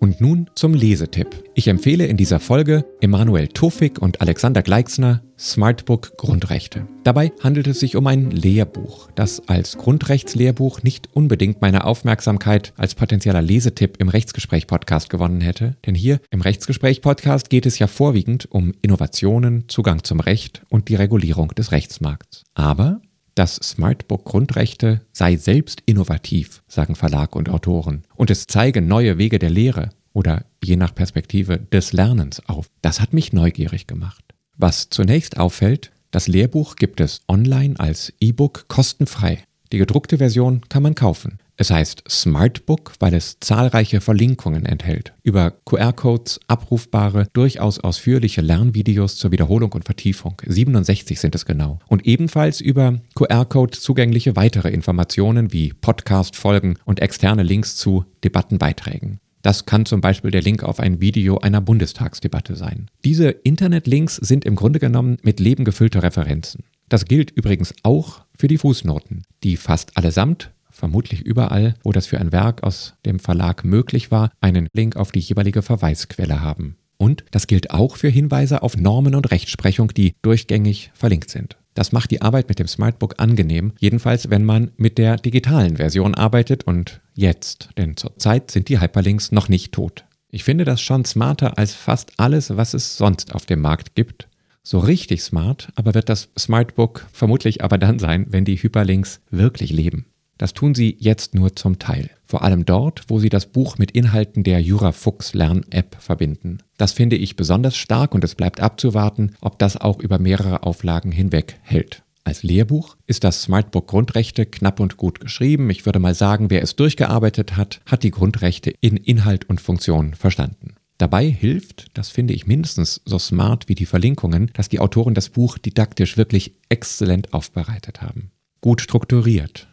Und nun zum Lesetipp. Ich empfehle in dieser Folge Emanuel Tofik und Alexander Gleixner Smartbook Grundrechte. Dabei handelt es sich um ein Lehrbuch, das als Grundrechtslehrbuch nicht unbedingt meine Aufmerksamkeit als potenzieller Lesetipp im Rechtsgespräch-Podcast gewonnen hätte, denn hier im Rechtsgespräch-Podcast geht es ja vorwiegend um Innovationen, Zugang zum Recht und die Regulierung des Rechtsmarkts. Aber das Smartbook Grundrechte sei selbst innovativ, sagen Verlag und Autoren, und es zeige neue Wege der Lehre oder je nach Perspektive des Lernens auf. Das hat mich neugierig gemacht. Was zunächst auffällt, das Lehrbuch gibt es online als E-Book kostenfrei. Die gedruckte Version kann man kaufen. Es heißt Smartbook, weil es zahlreiche Verlinkungen enthält. Über QR-Codes abrufbare, durchaus ausführliche Lernvideos zur Wiederholung und Vertiefung. 67 sind es genau. Und ebenfalls über QR-Code zugängliche weitere Informationen wie Podcast-Folgen und externe Links zu Debattenbeiträgen. Das kann zum Beispiel der Link auf ein Video einer Bundestagsdebatte sein. Diese Internetlinks sind im Grunde genommen mit Leben gefüllte Referenzen. Das gilt übrigens auch für die Fußnoten, die fast allesamt vermutlich überall, wo das für ein Werk aus dem Verlag möglich war, einen Link auf die jeweilige Verweisquelle haben. Und das gilt auch für Hinweise auf Normen und Rechtsprechung, die durchgängig verlinkt sind. Das macht die Arbeit mit dem Smartbook angenehm, jedenfalls wenn man mit der digitalen Version arbeitet und jetzt, denn zurzeit sind die Hyperlinks noch nicht tot. Ich finde das schon smarter als fast alles, was es sonst auf dem Markt gibt. So richtig smart aber wird das Smartbook vermutlich aber dann sein, wenn die Hyperlinks wirklich leben. Das tun sie jetzt nur zum Teil. Vor allem dort, wo sie das Buch mit Inhalten der Jurafuchs Lern-App verbinden. Das finde ich besonders stark und es bleibt abzuwarten, ob das auch über mehrere Auflagen hinweg hält. Als Lehrbuch ist das Smartbook Grundrechte knapp und gut geschrieben. Ich würde mal sagen, wer es durchgearbeitet hat, hat die Grundrechte in Inhalt und Funktion verstanden. Dabei hilft, das finde ich mindestens so smart wie die Verlinkungen, dass die Autoren das Buch didaktisch wirklich exzellent aufbereitet haben. Gut strukturiert,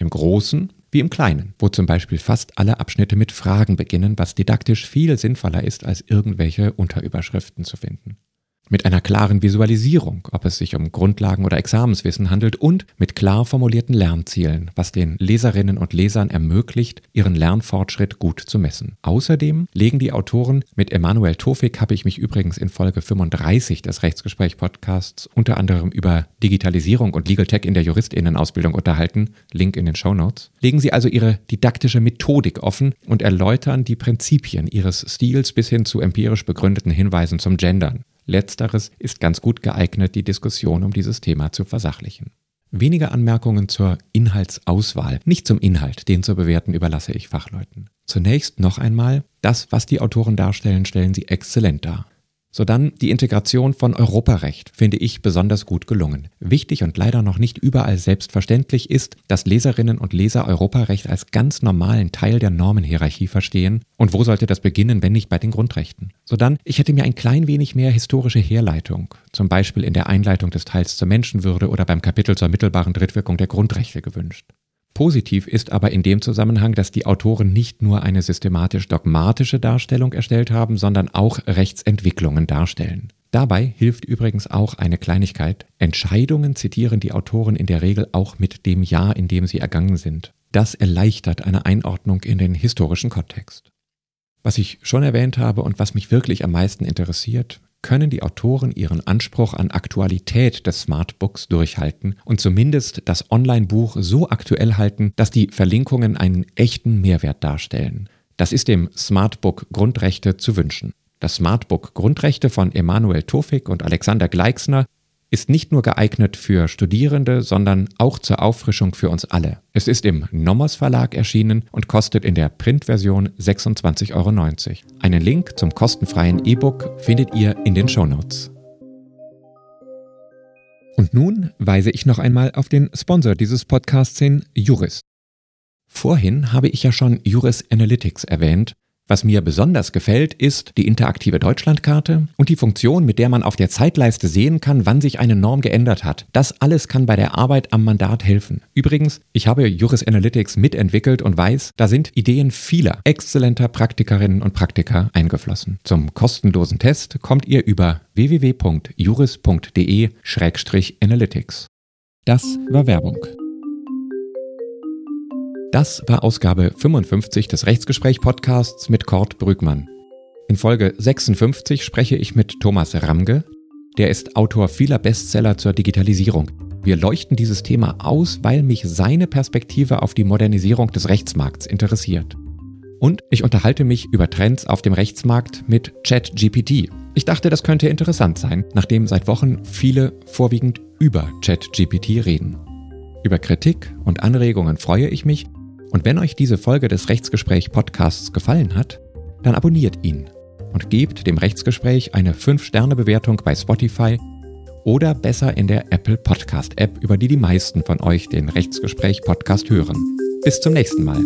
im Großen wie im Kleinen, wo zum Beispiel fast alle Abschnitte mit Fragen beginnen, was didaktisch viel sinnvoller ist, als irgendwelche Unterüberschriften zu finden mit einer klaren Visualisierung, ob es sich um Grundlagen oder Examenswissen handelt und mit klar formulierten Lernzielen, was den Leserinnen und Lesern ermöglicht, ihren Lernfortschritt gut zu messen. Außerdem legen die Autoren, mit Emanuel Tofik habe ich mich übrigens in Folge 35 des Rechtsgespräch-Podcasts unter anderem über Digitalisierung und Legal Tech in der Juristinnenausbildung unterhalten, Link in den Show Notes, legen sie also ihre didaktische Methodik offen und erläutern die Prinzipien ihres Stils bis hin zu empirisch begründeten Hinweisen zum Gendern. Letzteres ist ganz gut geeignet, die Diskussion um dieses Thema zu versachlichen. Wenige Anmerkungen zur Inhaltsauswahl, nicht zum Inhalt, den zu bewerten überlasse ich Fachleuten. Zunächst noch einmal, das, was die Autoren darstellen, stellen sie exzellent dar. Sodann die Integration von Europarecht finde ich besonders gut gelungen. Wichtig und leider noch nicht überall selbstverständlich ist, dass Leserinnen und Leser Europarecht als ganz normalen Teil der Normenhierarchie verstehen. Und wo sollte das beginnen, wenn nicht bei den Grundrechten? Sodann, ich hätte mir ein klein wenig mehr historische Herleitung, zum Beispiel in der Einleitung des Teils zur Menschenwürde oder beim Kapitel zur mittelbaren Drittwirkung der Grundrechte gewünscht. Positiv ist aber in dem Zusammenhang, dass die Autoren nicht nur eine systematisch dogmatische Darstellung erstellt haben, sondern auch Rechtsentwicklungen darstellen. Dabei hilft übrigens auch eine Kleinigkeit. Entscheidungen zitieren die Autoren in der Regel auch mit dem Jahr, in dem sie ergangen sind. Das erleichtert eine Einordnung in den historischen Kontext. Was ich schon erwähnt habe und was mich wirklich am meisten interessiert, können die Autoren ihren Anspruch an Aktualität des Smartbooks durchhalten und zumindest das Online-Buch so aktuell halten, dass die Verlinkungen einen echten Mehrwert darstellen. Das ist dem Smartbook Grundrechte zu wünschen. Das Smartbook Grundrechte von Emanuel Tofik und Alexander Gleixner ist nicht nur geeignet für Studierende, sondern auch zur Auffrischung für uns alle. Es ist im Nomos Verlag erschienen und kostet in der Printversion 26,90 Euro. Einen Link zum kostenfreien E-Book findet ihr in den Shownotes. Und nun weise ich noch einmal auf den Sponsor dieses Podcasts hin, Juris. Vorhin habe ich ja schon Juris Analytics erwähnt was mir besonders gefällt, ist die interaktive Deutschlandkarte und die Funktion, mit der man auf der Zeitleiste sehen kann, wann sich eine Norm geändert hat. Das alles kann bei der Arbeit am Mandat helfen. Übrigens, ich habe Juris Analytics mitentwickelt und weiß, da sind Ideen vieler exzellenter Praktikerinnen und Praktiker eingeflossen. Zum kostenlosen Test kommt ihr über www.juris.de-analytics. Das war Werbung. Das war Ausgabe 55 des Rechtsgespräch-Podcasts mit Kurt Brügmann. In Folge 56 spreche ich mit Thomas Ramge. Der ist Autor vieler Bestseller zur Digitalisierung. Wir leuchten dieses Thema aus, weil mich seine Perspektive auf die Modernisierung des Rechtsmarkts interessiert. Und ich unterhalte mich über Trends auf dem Rechtsmarkt mit ChatGPT. Ich dachte, das könnte interessant sein, nachdem seit Wochen viele vorwiegend über ChatGPT reden. Über Kritik und Anregungen freue ich mich und wenn euch diese Folge des Rechtsgespräch Podcasts gefallen hat, dann abonniert ihn und gebt dem Rechtsgespräch eine 5-Sterne-Bewertung bei Spotify oder besser in der Apple Podcast App, über die die meisten von euch den Rechtsgespräch Podcast hören. Bis zum nächsten Mal.